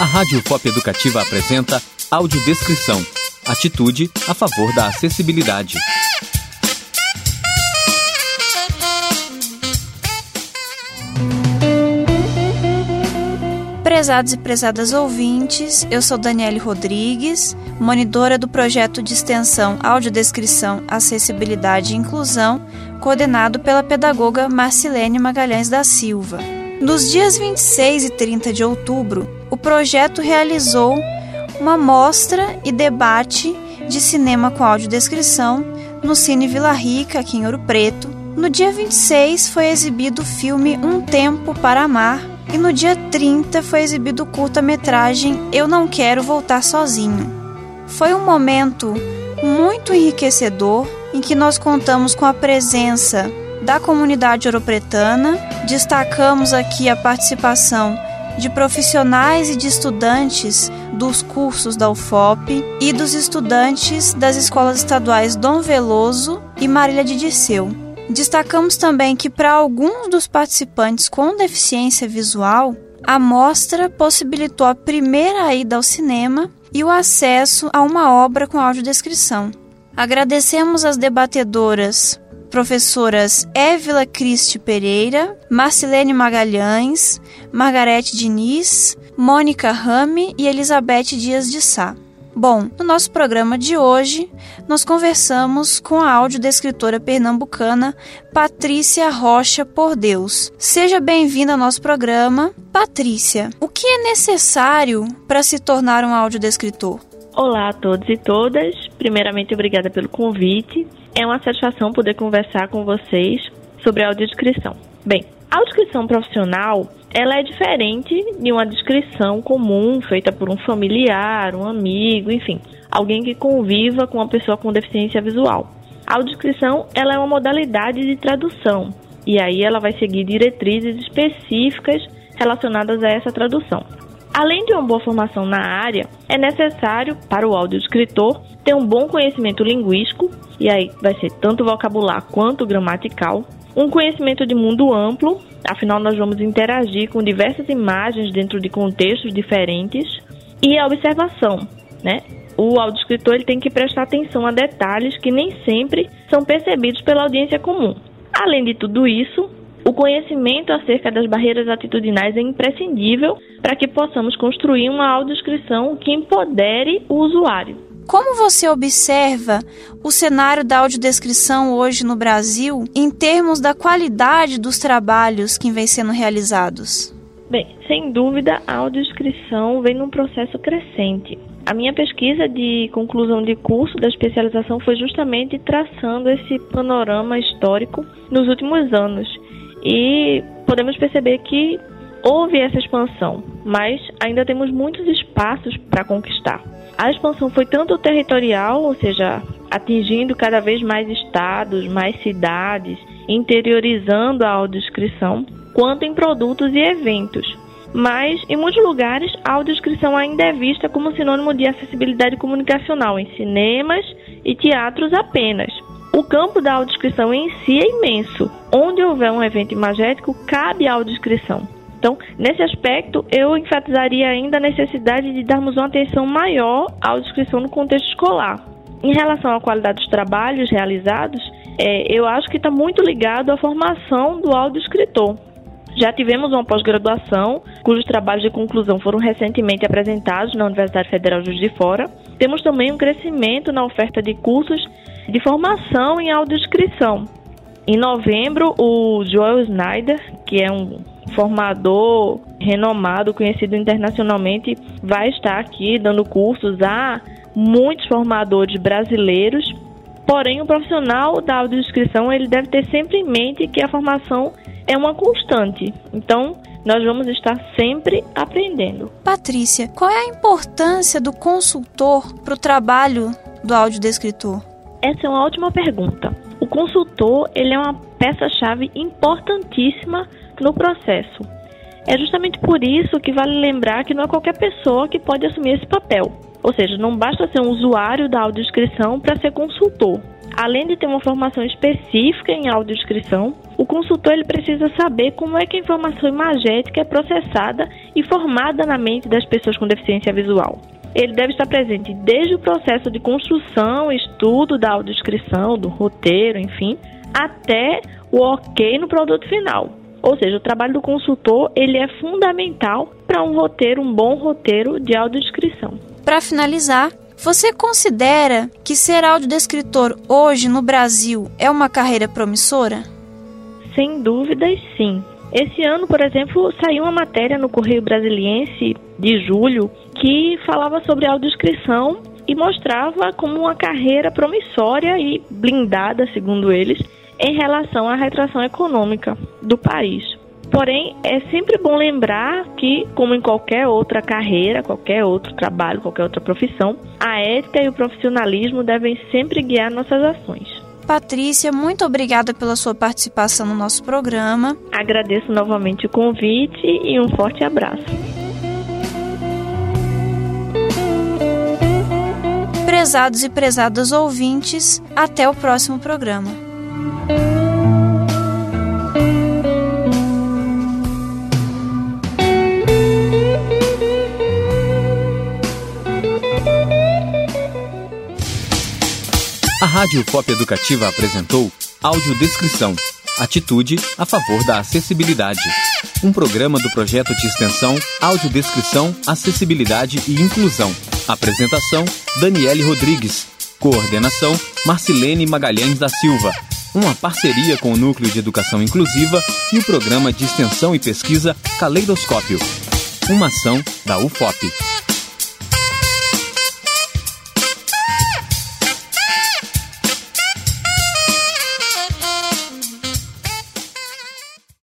A Rádio Pop Educativa apresenta Audiodescrição. Atitude a favor da acessibilidade. Prezados e prezadas ouvintes, eu sou Daniele Rodrigues, monitora do projeto de extensão Audiodescrição, Acessibilidade e Inclusão, coordenado pela pedagoga Marcilene Magalhães da Silva. Nos dias 26 e 30 de outubro, o projeto realizou uma mostra e debate de cinema com audiodescrição no Cine Vila Rica, aqui em Ouro Preto. No dia 26 foi exibido o filme Um Tempo para Amar e no dia 30 foi exibido o curta-metragem Eu Não Quero Voltar Sozinho. Foi um momento muito enriquecedor em que nós contamos com a presença da comunidade ouropretana. Destacamos aqui a participação de profissionais e de estudantes dos cursos da UFOP e dos estudantes das escolas estaduais Dom Veloso e Marília de Dirceu. Destacamos também que para alguns dos participantes com deficiência visual, a mostra possibilitou a primeira ida ao cinema e o acesso a uma obra com audiodescrição. Agradecemos às debatedoras professoras Évila Cristi Pereira, Marcelene Magalhães, Margarete Diniz, Mônica Rame e Elizabeth Dias de Sá. Bom, no nosso programa de hoje, nós conversamos com a audiodescritora pernambucana Patrícia Rocha Por Deus. Seja bem-vinda ao nosso programa. Patrícia, o que é necessário para se tornar um audiodescritor? Olá a todos e todas. Primeiramente, obrigada pelo convite. É uma satisfação poder conversar com vocês sobre a audiodescrição. Bem, a audiodescrição profissional ela é diferente de uma descrição comum feita por um familiar, um amigo, enfim, alguém que conviva com uma pessoa com deficiência visual. A audiodescrição ela é uma modalidade de tradução e aí ela vai seguir diretrizes específicas relacionadas a essa tradução. Além de uma boa formação na área, é necessário para o audiodescritor ter um bom conhecimento linguístico, e aí vai ser tanto vocabular quanto gramatical, um conhecimento de mundo amplo, afinal nós vamos interagir com diversas imagens dentro de contextos diferentes, e a observação, né? O audiodescritor ele tem que prestar atenção a detalhes que nem sempre são percebidos pela audiência comum. Além de tudo isso, o conhecimento acerca das barreiras atitudinais é imprescindível para que possamos construir uma audiodescrição que empodere o usuário. Como você observa o cenário da audiodescrição hoje no Brasil em termos da qualidade dos trabalhos que vêm sendo realizados? Bem, sem dúvida, a audiodescrição vem num processo crescente. A minha pesquisa de conclusão de curso da especialização foi justamente traçando esse panorama histórico nos últimos anos e podemos perceber que houve essa expansão, mas ainda temos muitos espaços para conquistar. A expansão foi tanto territorial, ou seja, atingindo cada vez mais estados, mais cidades, interiorizando a audiodescrição, quanto em produtos e eventos. Mas, em muitos lugares, a audiodescrição ainda é vista como sinônimo de acessibilidade comunicacional em cinemas e teatros apenas. O campo da audiodescrição em si é imenso. Onde houver um evento imagético, cabe a audiodescrição. Então, nesse aspecto, eu enfatizaria ainda a necessidade de darmos uma atenção maior à audiodescrição no contexto escolar. Em relação à qualidade dos trabalhos realizados, é, eu acho que está muito ligado à formação do audiodescritor. Já tivemos uma pós-graduação, cujos trabalhos de conclusão foram recentemente apresentados na Universidade Federal de Juiz de Fora. Temos também um crescimento na oferta de cursos de formação em audiodescrição. Em novembro, o Joel Snyder, que é um formador renomado, conhecido internacionalmente, vai estar aqui dando cursos a muitos formadores brasileiros. Porém, o profissional da audiodescrição ele deve ter sempre em mente que a formação é uma constante. Então, nós vamos estar sempre aprendendo. Patrícia, qual é a importância do consultor para o trabalho do audiodescritor? Essa é uma ótima pergunta. O consultor ele é uma peça-chave importantíssima no processo. É justamente por isso que vale lembrar que não é qualquer pessoa que pode assumir esse papel. Ou seja, não basta ser um usuário da audiodescrição para ser consultor. Além de ter uma formação específica em audiodescrição, o consultor ele precisa saber como é que a informação imagética é processada e formada na mente das pessoas com deficiência visual. Ele deve estar presente desde o processo de construção, estudo da audiodescrição, do roteiro, enfim, até o ok no produto final. Ou seja, o trabalho do consultor ele é fundamental para um roteiro, um bom roteiro de audiodescrição. Para finalizar, você considera que ser audiodescritor hoje no Brasil é uma carreira promissora? Sem dúvidas, sim. Esse ano, por exemplo, saiu uma matéria no Correio Brasiliense de julho que falava sobre audiodescrição e mostrava como uma carreira promissória e blindada, segundo eles, em relação à retração econômica do país. Porém, é sempre bom lembrar que, como em qualquer outra carreira, qualquer outro trabalho, qualquer outra profissão, a ética e o profissionalismo devem sempre guiar nossas ações. Patrícia, muito obrigada pela sua participação no nosso programa. Agradeço novamente o convite e um forte abraço. Prezados e prezadas ouvintes, até o próximo programa. A Rádio Pop Educativa apresentou Audiodescrição Atitude a favor da acessibilidade. Um programa do projeto de extensão Audiodescrição, Acessibilidade e Inclusão. Apresentação: Daniele Rodrigues. Coordenação: Marcilene Magalhães da Silva. Uma parceria com o Núcleo de Educação Inclusiva e o Programa de Extensão e Pesquisa Caleidoscópio. Uma ação da UFOP.